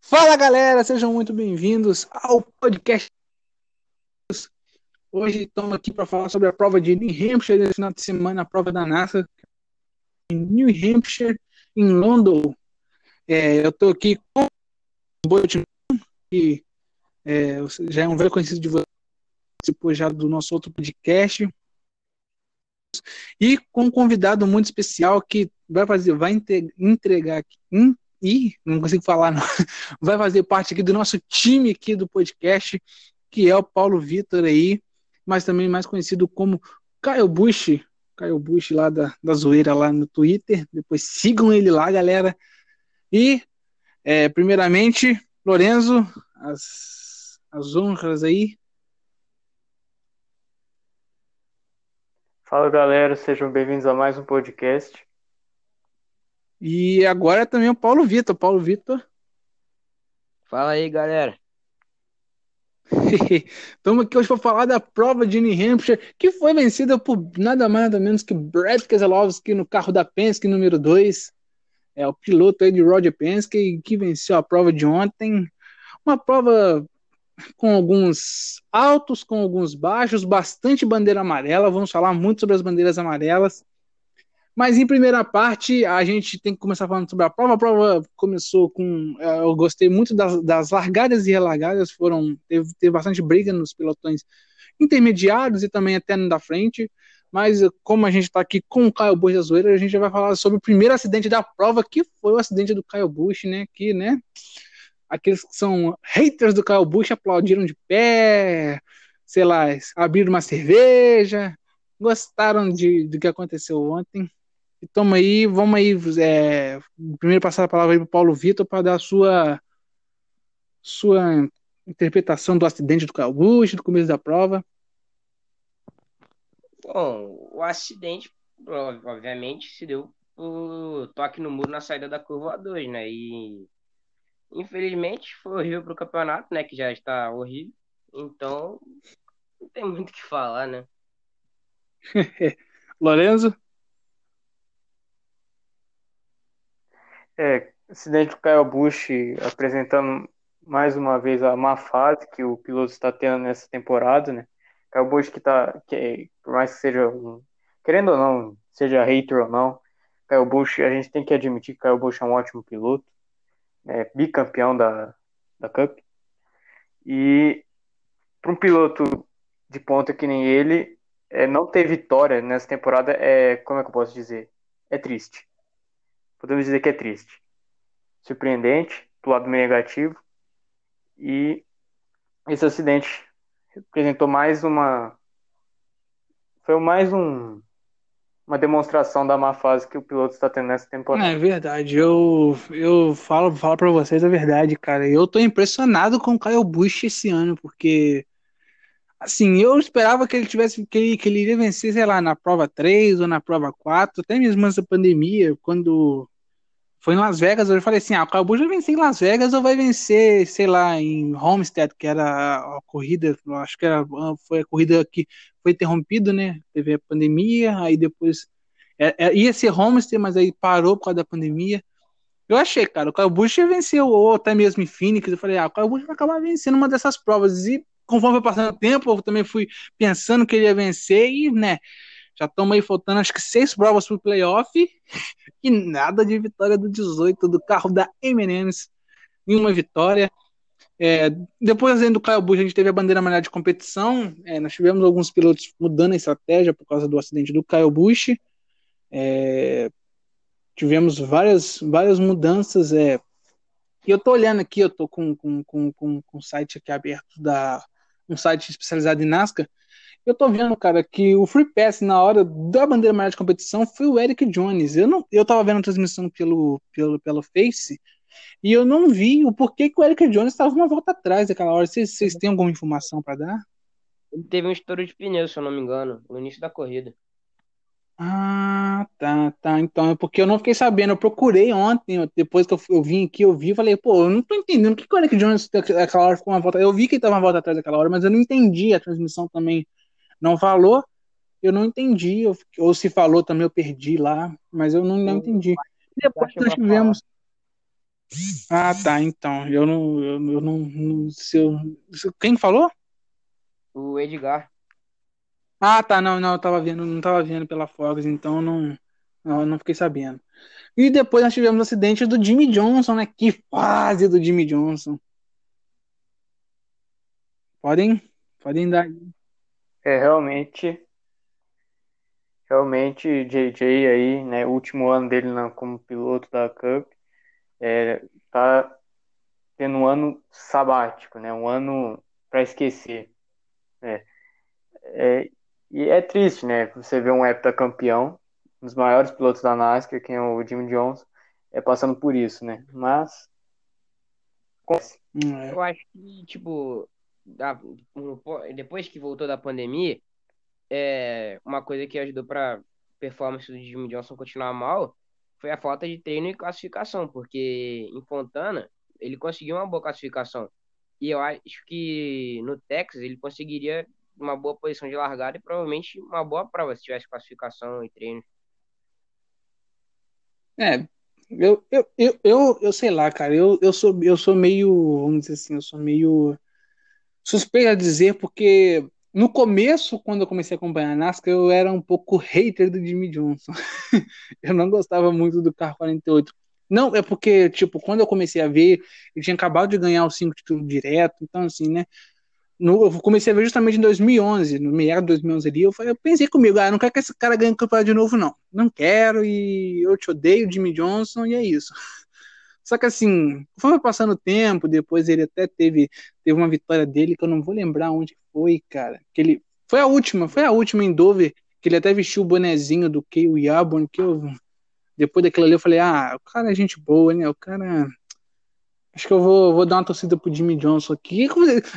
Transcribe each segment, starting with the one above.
Fala galera, sejam muito bem-vindos ao podcast. Hoje estamos aqui para falar sobre a prova de New Hampshire nesse final de semana, a prova da NASA em New Hampshire, em London. É, eu estou aqui com o Boitin, que é, já é um velho conhecido de vocês, participou já do nosso outro podcast. E com um convidado muito especial que vai fazer, vai entregar aqui, e não consigo falar, não. Vai fazer parte aqui do nosso time aqui do podcast, que é o Paulo Vitor aí, mas também mais conhecido como Caio Bush, Caio Bush lá da, da zoeira lá no Twitter. Depois sigam ele lá, galera. E, é, primeiramente, Lorenzo, as, as honras aí. Fala galera, sejam bem-vindos a mais um podcast. E agora também o Paulo Vitor. Paulo Vitor. Fala aí, galera. Estamos aqui hoje para falar da prova de New Hampshire, que foi vencida por nada mais nada menos que Brad Keselowski no carro da Penske número 2. É o piloto aí de Roger Penske que venceu a prova de ontem. Uma prova com alguns altos, com alguns baixos, bastante bandeira amarela. Vamos falar muito sobre as bandeiras amarelas. Mas em primeira parte, a gente tem que começar falando sobre a prova. A prova começou com. É, eu gostei muito das, das largadas e relargadas, foram. Teve, teve bastante briga nos pelotões intermediários e também até da frente. Mas como a gente está aqui com o Caio Bush da Zoeira, a gente já vai falar sobre o primeiro acidente da prova, que foi o acidente do Caio Bush, né? Que, né? Aqueles que são haters do Caio Bush aplaudiram de pé, sei lá, abriram uma cerveja, gostaram de, do que aconteceu ontem. Então aí, vamos aí, é, primeiro passar a palavra aí para o Paulo Vitor para dar a sua, sua interpretação do acidente do Calbucci, do começo da prova. Bom, o acidente, obviamente, se deu o toque no muro na saída da curva 2, né? E infelizmente foi horrível para o campeonato, né? Que já está horrível. Então, não tem muito o que falar, né? Lorenzo? É, acidente do Kyle Busch apresentando mais uma vez a má fase que o piloto está tendo nessa temporada, né? Kyle Busch que tá, que, por mais que seja um, querendo ou não, seja hater ou não, Kyle Busch, a gente tem que admitir que Kyle Busch é um ótimo piloto, é bicampeão da, da Cup. E para um piloto de ponta que nem ele, é, não ter vitória nessa temporada é, como é que eu posso dizer? É triste podemos dizer que é triste. Surpreendente, do lado negativo. E esse acidente representou mais uma. Foi mais um, uma demonstração da má fase que o piloto está tendo nessa temporada. É verdade, eu, eu falo, falo para vocês a verdade, cara. Eu tô impressionado com o Kyle Busch esse ano, porque assim, eu esperava que ele tivesse que ele, que ele iria vencer, sei lá, na prova 3 ou na prova 4, até mesmo essa pandemia, quando foi em Las Vegas, eu falei assim, ah, o Busch vai vencer em Las Vegas ou vai vencer, sei lá, em Homestead, que era a corrida, acho que era, foi a corrida que foi interrompida, né? Teve a pandemia, aí depois é, é, ia ser Homestead, mas aí parou por causa da pandemia. Eu achei, cara, o Kyle Busch ia vencer, ou até mesmo em Phoenix, eu falei, ah, o Kyle Busch vai acabar vencendo uma dessas provas, e conforme foi passando o tempo, eu também fui pensando que ele ia vencer, e, né, já estamos aí faltando acho que seis provas para o playoff e nada de vitória do 18 do carro da M&M's. Nenhuma vitória. É, depois do Kyle Busch, a gente teve a bandeira amarela de competição. É, nós tivemos alguns pilotos mudando a estratégia por causa do acidente do Kyle Busch. É, tivemos várias, várias mudanças. É, e eu tô olhando aqui, eu tô com, com, com, com, com um site aqui aberto da um site especializado em NASCAR. Eu tô vendo, cara, que o Free Pass na hora da bandeira amarela de competição foi o Eric Jones. Eu não, eu tava vendo a transmissão pelo, pelo, pelo Face e eu não vi o porquê que o Eric Jones estava uma volta atrás daquela hora. Vocês, vocês têm alguma informação para dar? Ele teve um estouro de pneu, se eu não me engano, no início da corrida. Ah, tá, tá. Então, é porque eu não fiquei sabendo. Eu procurei ontem, depois que eu, eu vim aqui, eu vi e falei, pô, eu não tô entendendo. O que, que o Eric Jones daquela hora ficou uma volta? Eu vi que ele tava uma volta atrás daquela hora, mas eu não entendi a transmissão também não falou, eu não entendi, ou, ou se falou também eu perdi lá, mas eu não, não entendi. Depois nós tivemos. Ah, tá, então. Eu não. Eu, eu não. não se eu, quem falou? O Edgar. Ah, tá, não, não, eu tava vendo, não tava vendo pela Fox, então não, não, não fiquei sabendo. E depois nós tivemos o acidente do Jimmy Johnson, né? Que fase do Jimmy Johnson. Podem, podem dar. É, realmente, realmente, JJ aí, né, último ano dele na, como piloto da Cup, é, tá tendo um ano sabático, né, um ano para esquecer. É, é, e é triste, né, você ver um heptacampeão, um dos maiores pilotos da NASCAR, quem é o Jimmy Johnson, é passando por isso, né, mas... Hum, é. Eu acho que, tipo, depois que voltou da pandemia, é, uma coisa que ajudou pra performance do Jimmy Johnson continuar mal foi a falta de treino e classificação, porque em Fontana ele conseguiu uma boa classificação. E eu acho que no Texas ele conseguiria uma boa posição de largada e provavelmente uma boa prova se tivesse classificação e treino. É, eu, eu, eu, eu, eu sei lá, cara, eu, eu, sou, eu sou meio, vamos dizer assim, eu sou meio suspeito a dizer, porque no começo, quando eu comecei a acompanhar a NASCAR, eu era um pouco hater do Jimmy Johnson. eu não gostava muito do carro 48. Não, é porque, tipo, quando eu comecei a ver, ele tinha acabado de ganhar os cinco títulos direto, então, assim, né? No, eu comecei a ver justamente em 2011, no meio de 2011 ali, eu, falei, eu pensei comigo, ah, não quero que esse cara ganhe o campeonato de novo, não. Não quero, e eu te odeio, Jimmy Johnson, e é isso. Só que assim, foi passando o tempo, depois ele até teve, teve uma vitória dele, que eu não vou lembrar onde foi, cara. Que ele, foi a última, foi a última em Dover, que ele até vestiu o bonezinho do Kyle Yabon, que eu, depois daquilo ali eu falei, ah, o cara é gente boa, né, o cara... Acho que eu vou, vou dar uma torcida pro Jimmy Johnson aqui.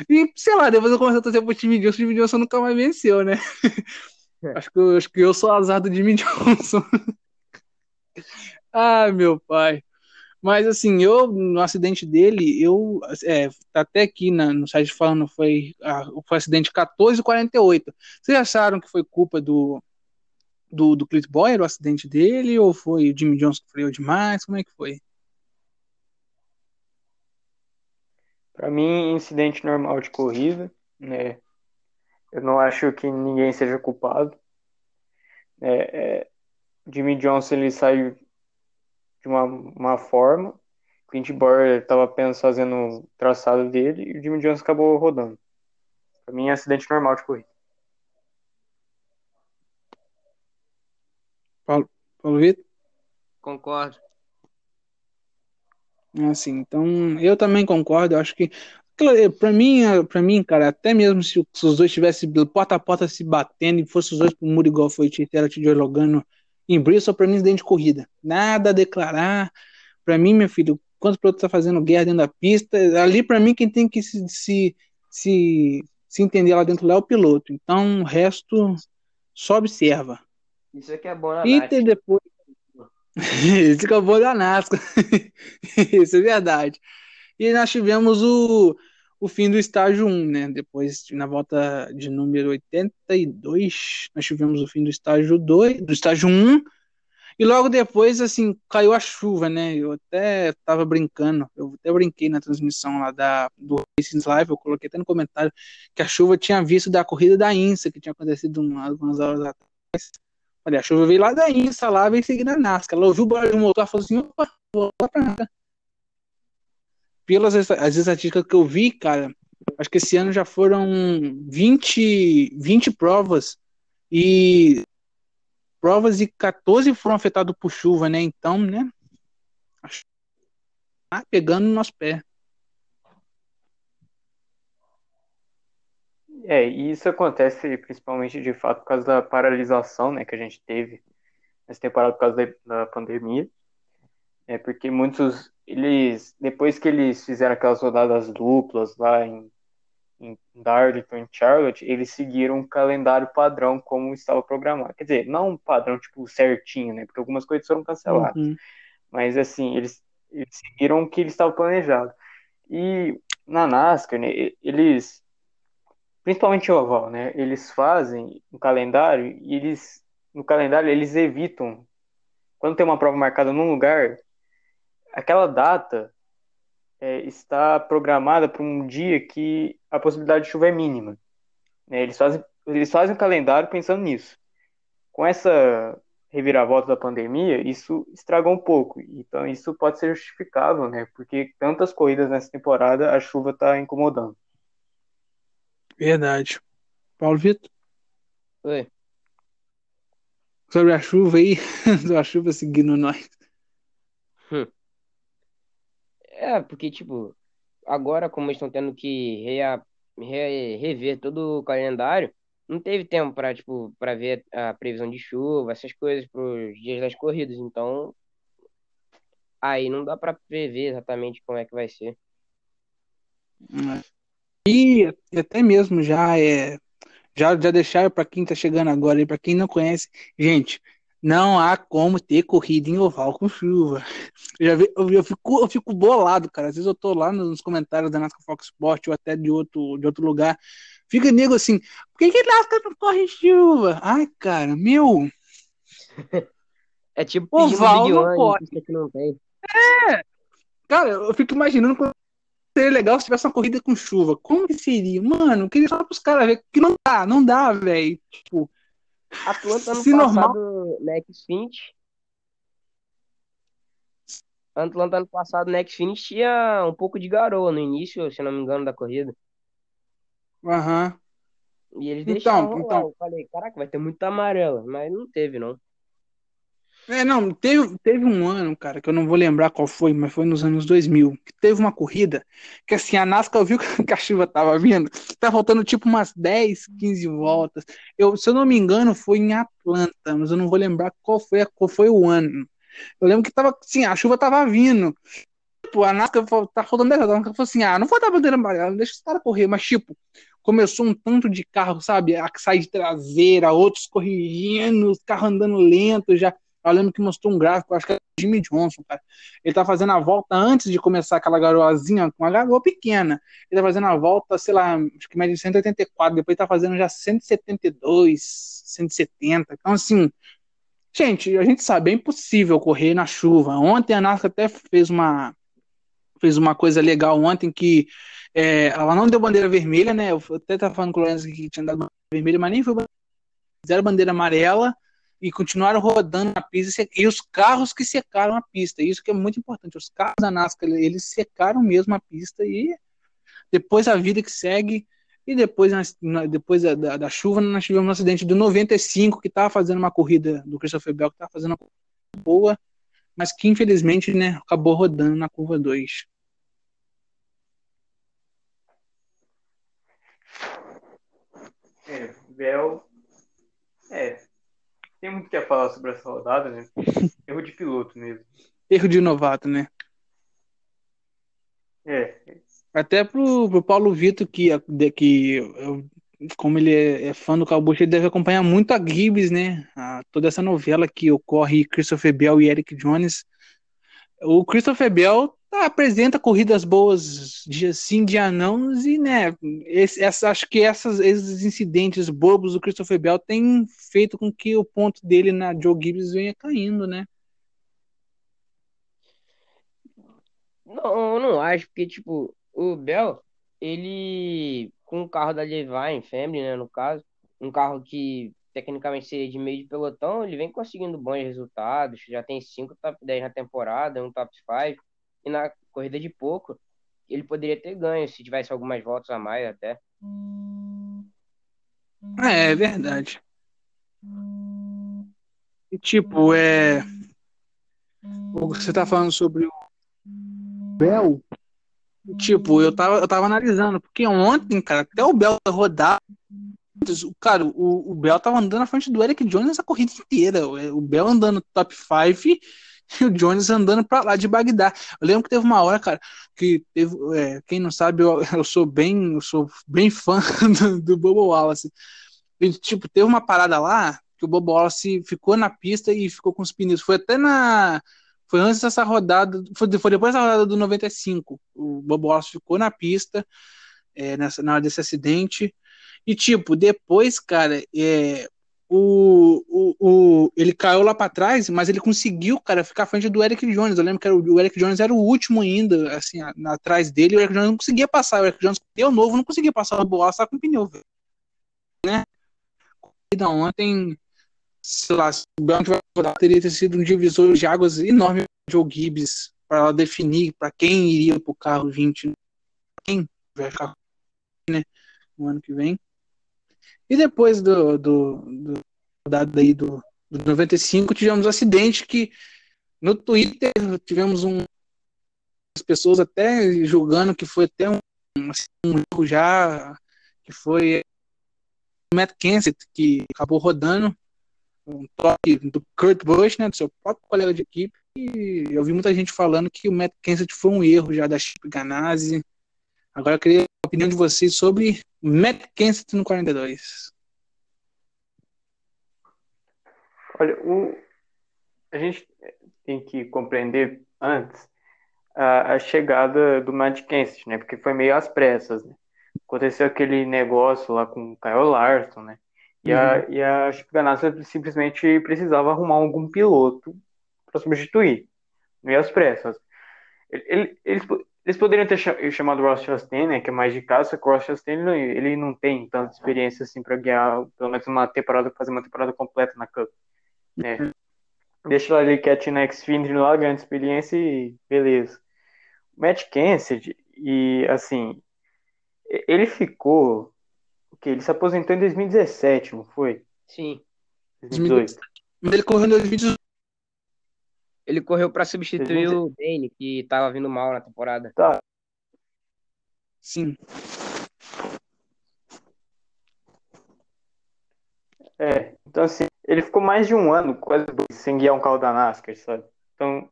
E, sei lá, depois eu comecei a torcer pro Jimmy Johnson, o Jimmy Johnson nunca mais venceu, né? É. Acho, que, eu- acho que eu sou azar do Jimmy Johnson. Ai, meu pai. Mas assim, eu, no acidente dele, eu, é, até aqui na, no site falando, foi, a, foi acidente 1448. Vocês acharam que foi culpa do, do, do Clint Boyer, o acidente dele, ou foi o Jimmy Johnson que freou demais? Como é que foi? Para mim, incidente normal de corrida, né? Eu não acho que ninguém seja culpado. É, é, Jimmy Johnson ele saiu de uma, uma forma, Clint Bowyer estava apenas fazendo o traçado dele e o Jimmy Johnson acabou rodando. Para mim, é acidente normal de corrida. Paulo, Paulo Vitor? Concordo. Assim, então eu também concordo. Eu acho que para mim, para mim, cara, até mesmo se, se os dois tivessem porta a porta se batendo e fosse os dois pro muro igual foi Titera te jogando em Bristol, para mim incidente de corrida. Nada a declarar. Para mim, meu filho, quando o piloto tá fazendo guerra dentro da pista, ali para mim quem tem que se, se, se, se entender lá dentro lá é o piloto. Então o resto só observa. Isso aqui é bom na E depois. Isso acabou da NASCAR. Isso é verdade. E nós tivemos o, o fim do estágio 1, né? Depois, na volta de número 82, nós tivemos o fim do estágio 2, do estágio 1. E logo depois, assim, caiu a chuva, né? Eu até tava brincando, eu até brinquei na transmissão lá da, do Racing Live, eu coloquei até no comentário que a chuva tinha visto da corrida da INSA, que tinha acontecido um, algumas horas atrás. Olha, a chuva veio lá da INSA, lá, veio seguir a NASCAR. Ela ouviu o barulho do motor falou assim: opa, vou lá pra NASCAR. Pelas as estatísticas que eu vi, cara, acho que esse ano já foram 20, 20 provas e provas e 14 foram afetadas por chuva, né? Então, né? Tá pegando no nosso pé. É, e isso acontece principalmente de fato por causa da paralisação, né, que a gente teve nessa temporada por causa da, da pandemia. É porque muitos eles depois que eles fizeram aquelas rodadas duplas lá em, em Darlington, em Charlotte, eles seguiram um calendário padrão como estava programado. Quer dizer, não um padrão tipo certinho, né? Porque algumas coisas foram canceladas. Uhum. Mas assim, eles, eles seguiram o que eles estavam planejado. E na NASCAR, né, eles principalmente o oval, né? Eles fazem um calendário e eles no calendário eles evitam quando tem uma prova marcada num lugar, aquela data é, está programada para um dia que a possibilidade de chuva é mínima. Né? Eles, fazem, eles fazem o calendário pensando nisso. Com essa reviravolta da pandemia, isso estragou um pouco. Então, isso pode ser justificável, né? Porque tantas corridas nessa temporada, a chuva está incomodando. Verdade. Paulo Vitor? Oi. Sobre a chuva aí, a chuva seguindo nós. Hum. É, porque, tipo, agora, como eles estão tendo que rea, re, rever todo o calendário, não teve tempo para tipo, ver a previsão de chuva, essas coisas para os dias das corridas. Então, aí não dá para prever exatamente como é que vai ser. E até mesmo já é já já deixaram para quem tá chegando agora e para quem não conhece, gente, não há como ter corrida em oval com chuva. Eu, já vi, eu, eu, fico, eu fico bolado, cara. Às vezes eu tô lá nos comentários da NASCAR Fox Sport ou até de outro, de outro lugar. Fica nego assim, por que, que NASCAR não corre em chuva? Ai, cara, meu. É tipo oval não pode. Que não tem. É, cara, eu fico imaginando como seria legal se tivesse uma corrida com chuva. Como que seria? Mano, eu queria só pros caras ver que não dá, não dá, velho. Tipo, Atlanta ano Se passado, normal... Next Finish. Atlanta ano passado, Next Finish tinha um pouco de garoa no início, se não me engano, da corrida. Aham. Uhum. E eles então, deixaram então... Eu falei, caraca, vai ter muita amarela, mas não teve, não. É, não, teve, teve um ano, cara, que eu não vou lembrar qual foi, mas foi nos anos 2000, que teve uma corrida que, assim, a NASCAR viu que a chuva tava vindo, tá faltando tipo umas 10, 15 voltas. Eu, se eu não me engano, foi em Atlanta, mas eu não vou lembrar qual foi, qual foi o ano. Eu lembro que tava, assim, a chuva tava vindo. Tipo, a NASCAR tá faltando 10 voltas, a NASCAR falou assim, ah, não vou dar bandeira amarela, deixa os caras correr, mas tipo, começou um tanto de carro, sabe, a sair de traseira, outros corrigindo, os carros andando lento já eu lembro que mostrou um gráfico, acho que é Jimmy Johnson, cara. Ele tá fazendo a volta antes de começar aquela garoazinha, com uma garoa pequena. Ele tá fazendo a volta, sei lá, acho que mais de 184, depois tá fazendo já 172, 170. Então, assim, gente, a gente sabe, é impossível correr na chuva. Ontem a NASCAR até fez uma, fez uma coisa legal ontem que é, ela não deu bandeira vermelha, né? Eu até tava falando com o Lourenço que tinha dado bandeira vermelha, mas nem foi zero bandeira amarela e continuaram rodando na pista e os carros que secaram a pista. Isso que é muito importante. Os carros da NASCAR eles secaram mesmo a pista e depois a vida que segue e depois, depois da, da, da chuva nós tivemos um acidente do 95 que estava fazendo uma corrida do Christopher Bell que estava fazendo uma corrida boa, mas que infelizmente né, acabou rodando na curva 2. É, Bell é, tem muito que a falar sobre essa rodada, né? Erro de piloto mesmo. Erro de novato, né? É. Até pro, pro Paulo Vitor, que, que como ele é, é fã do Calbucho, ele deve acompanhar muito a Gibbs, né? A, toda essa novela que ocorre Christopher Bell e Eric Jones. O Christopher Bell tá, apresenta corridas boas dia sim, dia não, e né, esse, essa, acho que essas, esses incidentes bobos do Christopher Bell têm feito com que o ponto dele na Joe Gibbs venha caindo, né? Não, não acho, porque, tipo, o Bell, ele, com o carro da Levine Family, né, no caso, um carro que tecnicamente seria de meio de pelotão, ele vem conseguindo bons resultados, já tem cinco top 10 na temporada, um top 5, e na corrida de pouco ele poderia ter ganho se tivesse algumas voltas a mais até. É, é verdade. E tipo, é. Você tá falando sobre o Bel. Tipo, eu tava, eu tava analisando, porque ontem, cara, até o Bel rodar. Cara, o, o Bel tava andando na frente do Eric Jones a corrida inteira. O Bel andando top 5 e o Jones andando para lá de Bagdá. Eu lembro que teve uma hora, cara, que teve, é, quem não sabe, eu, eu, sou bem, eu sou bem fã do, do Bobo Wallace. E, tipo, teve uma parada lá que o Bobo Wallace ficou na pista e ficou com os pneus. Foi até na foi antes dessa rodada, foi, foi depois da rodada do 95. O Bobo Wallace ficou na pista é, nessa, na hora desse acidente. E, tipo, depois, cara, é, o, o, o, ele caiu lá para trás, mas ele conseguiu, cara, ficar à frente do Eric Jones. Eu lembro que era, o Eric Jones era o último ainda, assim, a, atrás dele, o Eric Jones não conseguia passar. O Eric Jones, deu novo, não conseguia passar o boa, só com pneu, velho. Né? Corrida ontem, sei lá, se o Brown teria sido um divisor de águas enorme de Joe Gibbs para definir para quem iria para o carro 20, quem vai ficar né, no ano que vem. E depois do, do, do dado aí do, do 95, tivemos um acidente que no Twitter tivemos um as pessoas até julgando que foi até um, assim, um erro já que foi o Matt Kenseth que acabou rodando um toque do Kurt Busch, né, do seu próprio colega de equipe e eu vi muita gente falando que o Matt Kenseth foi um erro já da Chip Ganassi. Agora eu queria a opinião de vocês sobre Matt Kenseth no 42. Olha, o... a gente tem que compreender antes a, a chegada do Matt Kenseth, né? Porque foi meio às pressas, né? Aconteceu aquele negócio lá com o Kyle Larson, né? E, uhum. a, e a Ganassi simplesmente precisava arrumar algum piloto para substituir, meio às pressas. Ele, eles, eles poderiam ter chamado o Ross Chastain, né, que é mais de casa, que o Ross Chastain ele não tem tanta experiência assim para guiar pelo menos uma temporada, fazer uma temporada completa na Cup. Né. Deixa ele quietinho na Xfinity lá, ganhando experiência e beleza. O Matt Kenseth, e assim, ele ficou. O que? Ele se aposentou em 2017, não foi? Sim. 2018. Ele correu em 2018. Ele correu para substituir o Dane, que tava vindo mal na temporada. Tá. Sim. É, então assim, ele ficou mais de um ano quase sem guiar um carro da NASCAR, sabe? Então,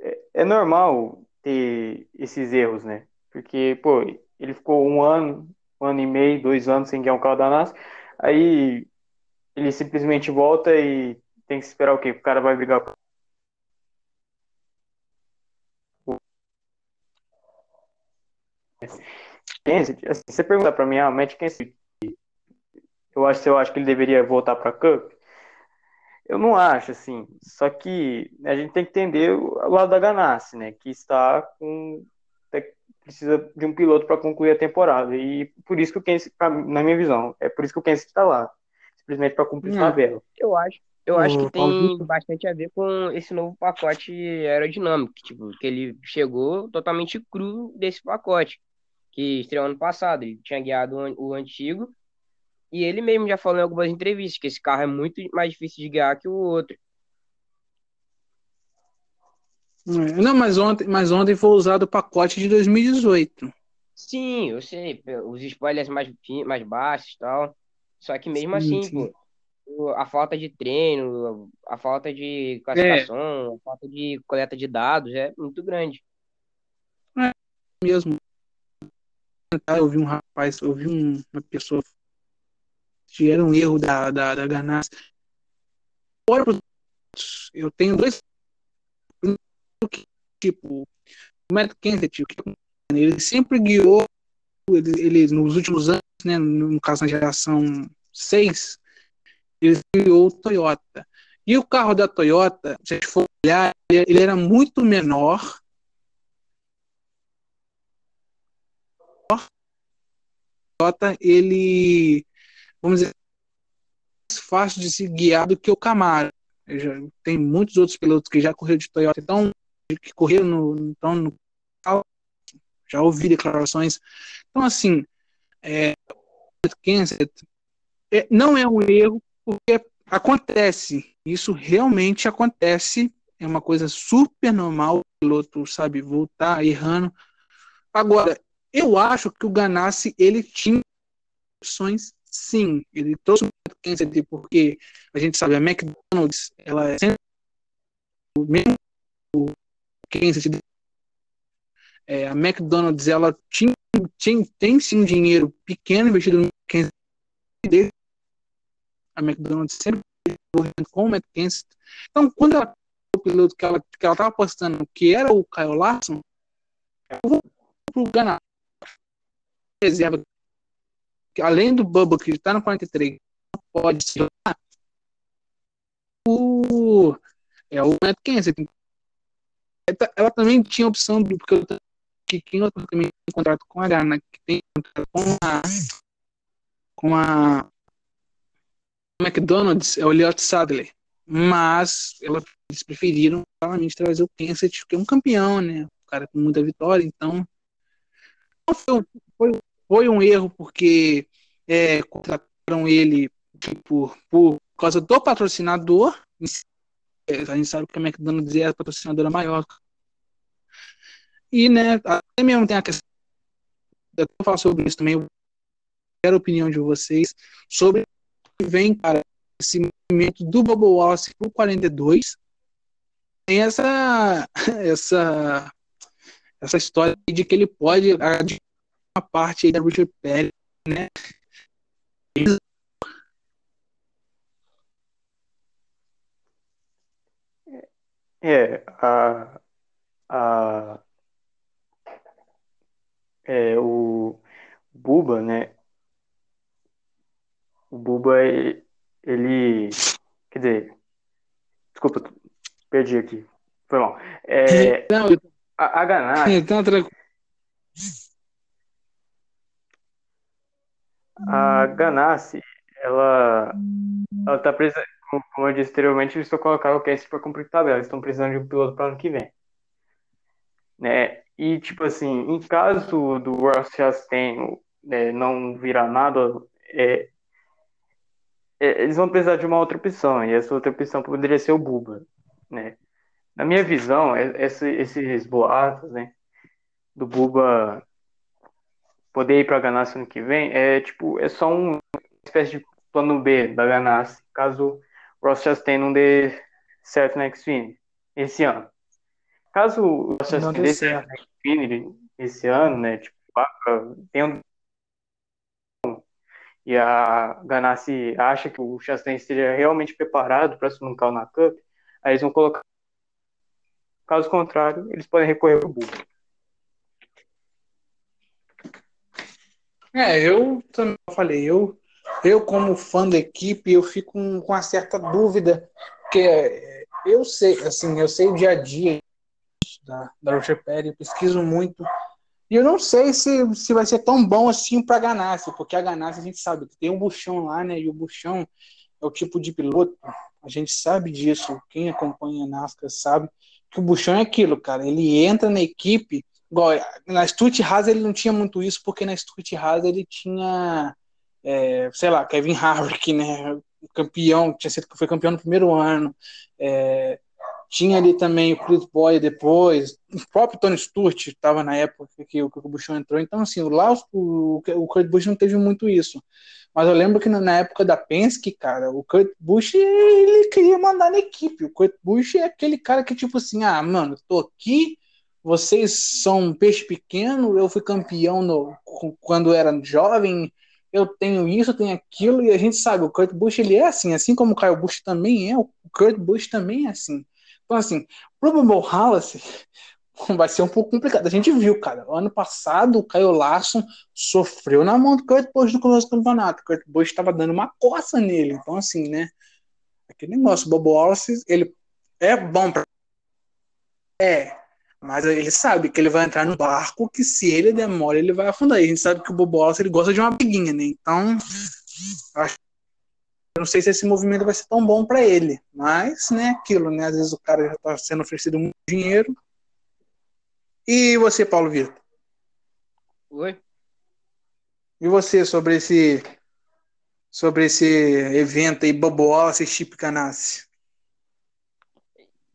é, é normal ter esses erros, né? Porque, pô, ele ficou um ano, um ano e meio, dois anos sem guiar um carro da NASCAR, aí ele simplesmente volta e tem que esperar o quê? O cara vai brigar com Assim, você pergunta para mim, ah, Matt Kenseth, eu acho, eu acho que ele deveria voltar para Cup. Eu não acho, assim. Só que a gente tem que entender o lado da Ganassi, né? Que está com precisa de um piloto para concluir a temporada e por isso que o Kenseth, na minha visão, é por isso que o Kenseth está lá, simplesmente para cumprir hum, tabela. Eu acho, eu acho que tem bastante a ver com esse novo pacote aerodinâmico, tipo, que ele chegou totalmente cru desse pacote que estreou ano passado. Ele tinha guiado o antigo. E ele mesmo já falou em algumas entrevistas que esse carro é muito mais difícil de guiar que o outro. É, não, mas ontem, mas ontem foi usado o pacote de 2018. Sim, eu sei. Os spoilers mais, mais baixos e tal. Só que mesmo sim, assim, sim. Pô, a falta de treino, a falta de classificação, é. a falta de coleta de dados é muito grande. É mesmo eu ouvi um rapaz, eu um, uma pessoa que era um erro da, da, da Ganassi. Eu tenho dois tipo o Matt Kenseth, ele sempre guiou ele, ele, nos últimos anos, né, no caso na geração 6, ele guiou o Toyota. E o carro da Toyota, se a gente for olhar, ele era muito menor Toyota, ele, vamos dizer, mais fácil de se guiar do que o Camaro. Já, tem muitos outros pilotos que já correram de Toyota, então, que correram no, então, no já ouvi declarações. Então, assim, é, é, não é um erro, porque acontece. Isso realmente acontece. É uma coisa super normal o piloto, sabe, voltar errando. Agora, eu acho que o Ganassi ele tinha opções, sim. Ele trouxe o porque a gente sabe a McDonald's ela é sempre o mesmo Kenseth é, a McDonald's ela tinha, tinha, tem sim dinheiro pequeno investido no Kenseth a McDonald's sempre com o McKenzie. Então, quando ela o piloto que ela que ela apostando que era o Kyle Larson, eu vou pro Ganassi reserva, além do Bubba, que está no 43, pode ser o é o Matt Kenseth. Ela também tinha opção porque eu que quem também tem contrato com a Gana, que tem contrato com a com a McDonald's é o Elliot Sadler. Mas eles preferiram claramente trazer o Kenseth, que é um campeão, né? Um cara com muita vitória, então foi, foi, foi um erro porque é, contrataram ele por, por causa do patrocinador. A gente sabe que a McDonald's é a patrocinadora maior. E, né, até mesmo tem a questão. Eu vou falar sobre isso também. Eu quero a opinião de vocês sobre vem, cara, esse movimento do Bobo Wallace pro 42. Tem essa, essa, essa história de que ele pode uma parte aí da Richard Perry, né? É, a, a, é, o Buba, né? O Buba, ele. Quer dizer. Desculpa, perdi aqui. Foi mal. É, Não, a, a Ganassi. Então, a Ganassi, ela. Ela tá presa. Como eu disse anteriormente, eles estão colocando o Cassie para cumprir tabela. Eles estão precisando de um piloto para ano que vem. Né? E, tipo assim, em caso do Ross Chastain né, não virar nada, é, é, eles vão precisar de uma outra opção, e essa outra opção poderia ser o Buba, né? Na minha visão, é, esse, esses boatos, né, do Buba poder ir para a Ganassi ano que vem, é tipo, é só uma espécie de plano B da Ganassi, caso o Ross Chastain não dê certo na Xfinity esse ano. Caso o Ross Chastain dê certo na Xfinity esse ano, né, tipo, tem um e a Ganassi acha que o Chastain esteja realmente preparado para um carro na Cup, aí eles vão colocar. Caso contrário, eles podem recorrer para o É, eu também falei, eu, eu como fã da equipe, eu fico com, com uma certa dúvida, porque eu sei, assim, eu sei o dia a dia da, da Roger Perry, eu pesquiso muito, e eu não sei se, se vai ser tão bom assim para a Ganassi, porque a Ganassi a gente sabe que tem um buchão lá, né? E o buchão é o tipo de piloto, a gente sabe disso. Quem acompanha a NASCAR sabe que o buchão é aquilo, cara. Ele entra na equipe, igual na Stuart Haas ele não tinha muito isso, porque na Stuart Haas ele tinha, é, sei lá, Kevin Harvick, né? Campeão, tinha sido foi campeão no primeiro ano. É, tinha ali também o Chris Boy depois, o próprio Tony Stewart estava na época que o, Bushon entrou. Então, assim, lá o, o Kurt Busch não teve muito isso. Mas eu lembro que na época da Penske, cara, o Kurt Busch, ele queria mandar na equipe. O Kurt Busch é aquele cara que, tipo assim, ah, mano, tô aqui, vocês são um peixe pequeno, eu fui campeão no, quando era jovem, eu tenho isso, tenho aquilo, e a gente sabe, o Kurt Busch, ele é assim, assim como o Kyle Busch também é, o Kurt Busch também é assim. Então, assim, pro Wallace vai ser um pouco complicado. A gente viu, cara, ano passado o Caio Larson sofreu na mão do Kurt Busch no começo do campeonato. O Kurt Busch estava dando uma coça nele. Então, assim, né? Aquele negócio, o Bobo Wallace, ele é bom pra. É, mas ele sabe que ele vai entrar no barco que se ele demora, ele vai afundar. E a gente sabe que o Bobo Wallace, ele gosta de uma briguinha, né? Então, acho eu não sei se esse movimento vai ser tão bom para ele, mas, né, aquilo, né? Às vezes o cara já está sendo oferecido muito dinheiro. E você, Paulo Vitor? Oi. E você sobre esse sobre esse evento aí, Bobola, esse Chip Canassi?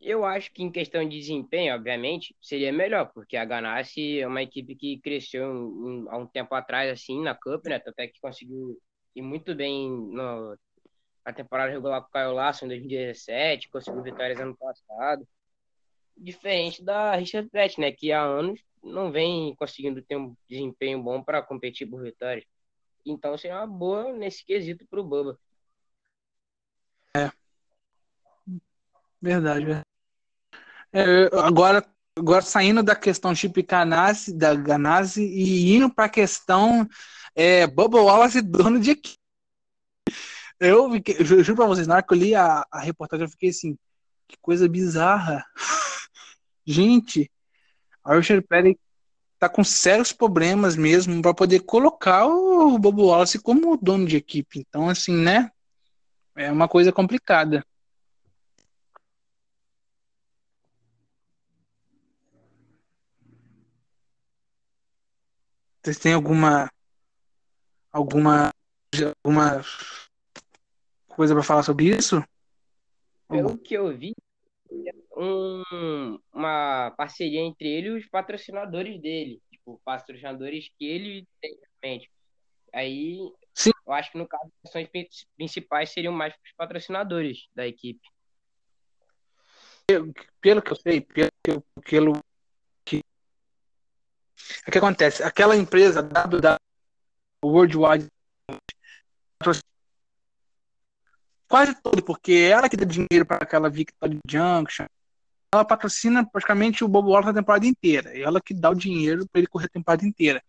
Eu acho que em questão de desempenho, obviamente, seria melhor, porque a Ganassi é uma equipe que cresceu há um tempo atrás, assim, na Cup, né? Até que conseguiu ir muito bem no, a temporada regular com o Caio Lasso em 2017, conseguiu vitórias ano passado. Diferente da Richard Petty, né? Que há anos não vem conseguindo ter um desempenho bom para competir por vitórias. Então seria uma boa nesse quesito para o Bubba. Verdade, verdade. É, agora, agora saindo da questão Chip Ganassi, da Ganassi e indo para a questão é, Bubba Wallace dono de equipe Eu, fiquei, eu juro pra vocês, na hora que eu li a, a reportagem, eu fiquei assim, que coisa bizarra. Gente, a Richard Perry tá com sérios problemas mesmo para poder colocar o Bobo Wallace como dono de equipe. Então, assim, né? É uma coisa complicada. Vocês têm alguma alguma alguma coisa para falar sobre isso? Pelo que eu vi, um, uma parceria entre ele e os patrocinadores dele, tipo, patrocinadores que ele tem realmente. Aí, Sim. eu acho que no caso, as ações principais seriam mais os patrocinadores da equipe. Pelo que eu sei, pelo, pelo o que acontece? Aquela empresa WW Worldwide quase todo, porque é ela que dá dinheiro para aquela Victory Junction. Ela patrocina praticamente o Bobo Wallace a temporada inteira. É ela que dá o dinheiro para ele correr a temporada inteira.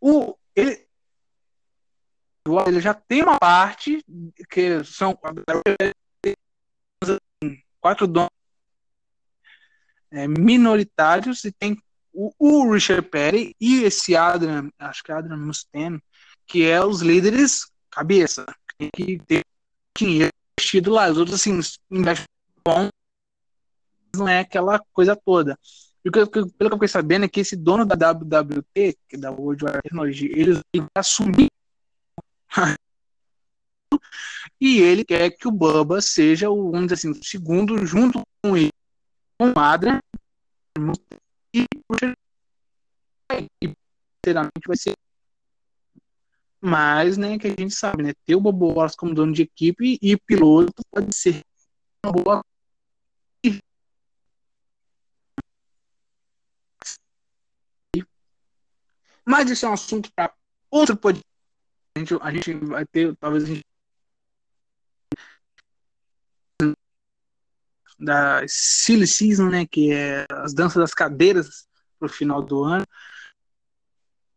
O, ele, ele já tem uma parte que são quatro donos é, minoritários e tem o, o, Richard Perry e esse Adrian, acho que é Adrian Mustaine, que é os líderes cabeça tem que ter dinheiro investido lá. Os outros, assim, investem bom, não é aquela coisa toda. E pelo que eu fiquei sabendo é que esse dono da WWT, que é da World Wide Technology, ele vai assumir e ele quer que o Bubba seja o, vamos dizer assim, o segundo junto com ele, com Adrian e, e vai ser mas, né, que a gente sabe, né, ter o Bobo Wallace como dono de equipe e piloto pode ser uma boa mas isso é um assunto para outro podcast. A gente, a gente vai ter, talvez a gente da Silly Season, né, que é as danças das cadeiras pro final do ano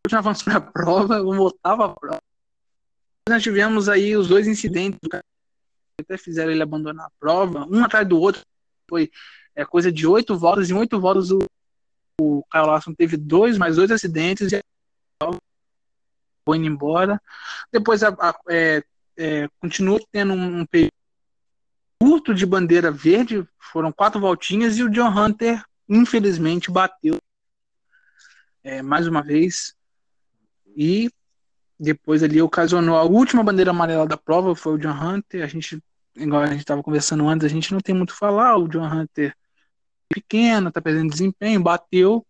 já avançou para a prova, eu voltava a prova. Nós tivemos aí os dois incidentes, até fizeram ele abandonar a prova, um atrás do outro. Foi é, coisa de oito voltas, em oito voltas o, o Kyle Larson teve dois, mais dois acidentes e foi indo embora. Depois a, a, é, é, continuou tendo um, um período curto de bandeira verde, foram quatro voltinhas e o John Hunter, infelizmente, bateu é, mais uma vez e depois ali ocasionou a última bandeira amarela da prova, foi o John Hunter. A gente, igual a gente estava conversando antes, a gente não tem muito a falar. O John Hunter pequeno, tá perdendo desempenho, bateu.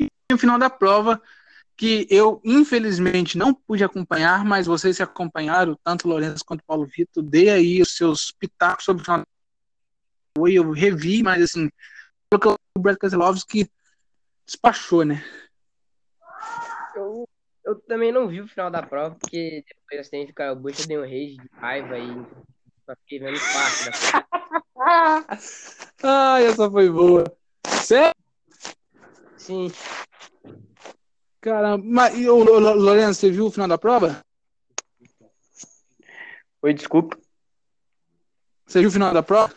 E no final da prova, que eu infelizmente não pude acompanhar, mas vocês se acompanharam, tanto o Lourenço quanto o Paulo Vitor, dei aí os seus pitacos sobre o final eu revi, mas assim, o Brad Keselowski despachou, né? Eu eu também não vi o final da prova, porque depois do acidente do Caio Bush eu dei um rage de raiva e só fiquei vendo parte da Ai, essa foi boa. Sério? Sim. Caramba, mas e, o Lourenço, você viu o final da prova? Oi, desculpa. Você viu o final da prova?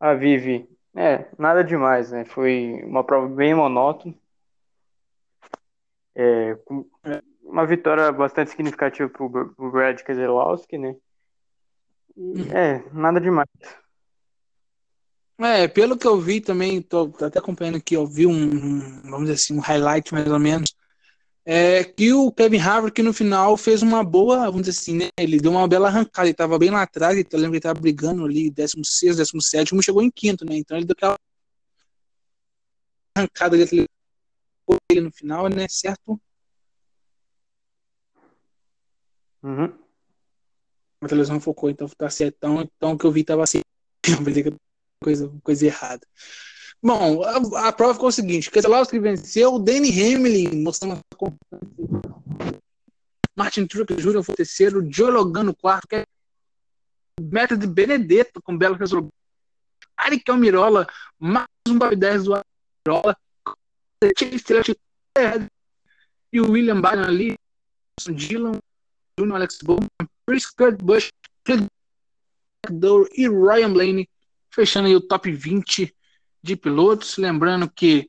Ah, vi, vi. É, nada demais, né? Foi uma prova bem monótona. É, uma vitória bastante significativa para o Brad Keselowski, né? E, é, nada demais. É, pelo que eu vi também, tô, tô até acompanhando aqui, eu vi um, vamos dizer assim, um highlight mais ou menos, é que o Kevin Harvick no final fez uma boa, vamos dizer assim, né, ele deu uma bela arrancada, ele estava bem lá atrás, eu lembro que ele estava brigando ali, 16, 17, chegou em quinto, né, então ele deu aquela arrancada ali, ele no final, né? Certo? Uhum. A televisão focou, então tá certo. Então, então o que eu vi tava assim. coisa, coisa errada. Bom, a, a, prova ficou o seguinte: Keselowski venceu, o Danny Hamlin mostrando Martin Truex Jr. foi terceiro, Joe Logano quarto, que é meta de Benedetto com belo resultado. Aric Almirola, mais um top 10 do Almirola, e o William Byron ali, Dylan, Jr., Alex Bowman, Chris Kurt Busch, Doe e Ryan Blaney, fechando aí o top 20 de pilotos. Lembrando que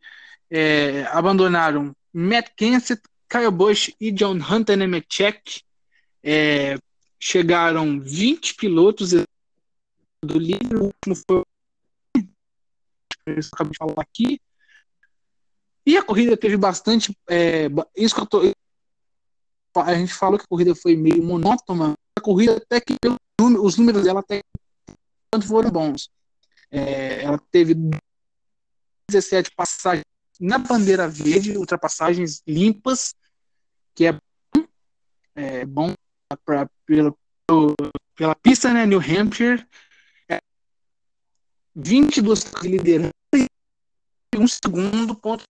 é, abandonaram Matt Kenseth, Kyle Busch e John Hunter Nemechek. É, chegaram 20 pilotos do líder, o último foi eu acabei de falar aqui. E a corrida teve bastante. É, isso que eu tô, a gente falou que a corrida foi meio monótona. A corrida até que os números dela até quanto foram bons. É, ela teve 17 passagens na bandeira verde, ultrapassagens limpas, que é bom, é bom pra, pela, pela pista, né? New Hampshire. É, 22 de liderança e um segundo ponto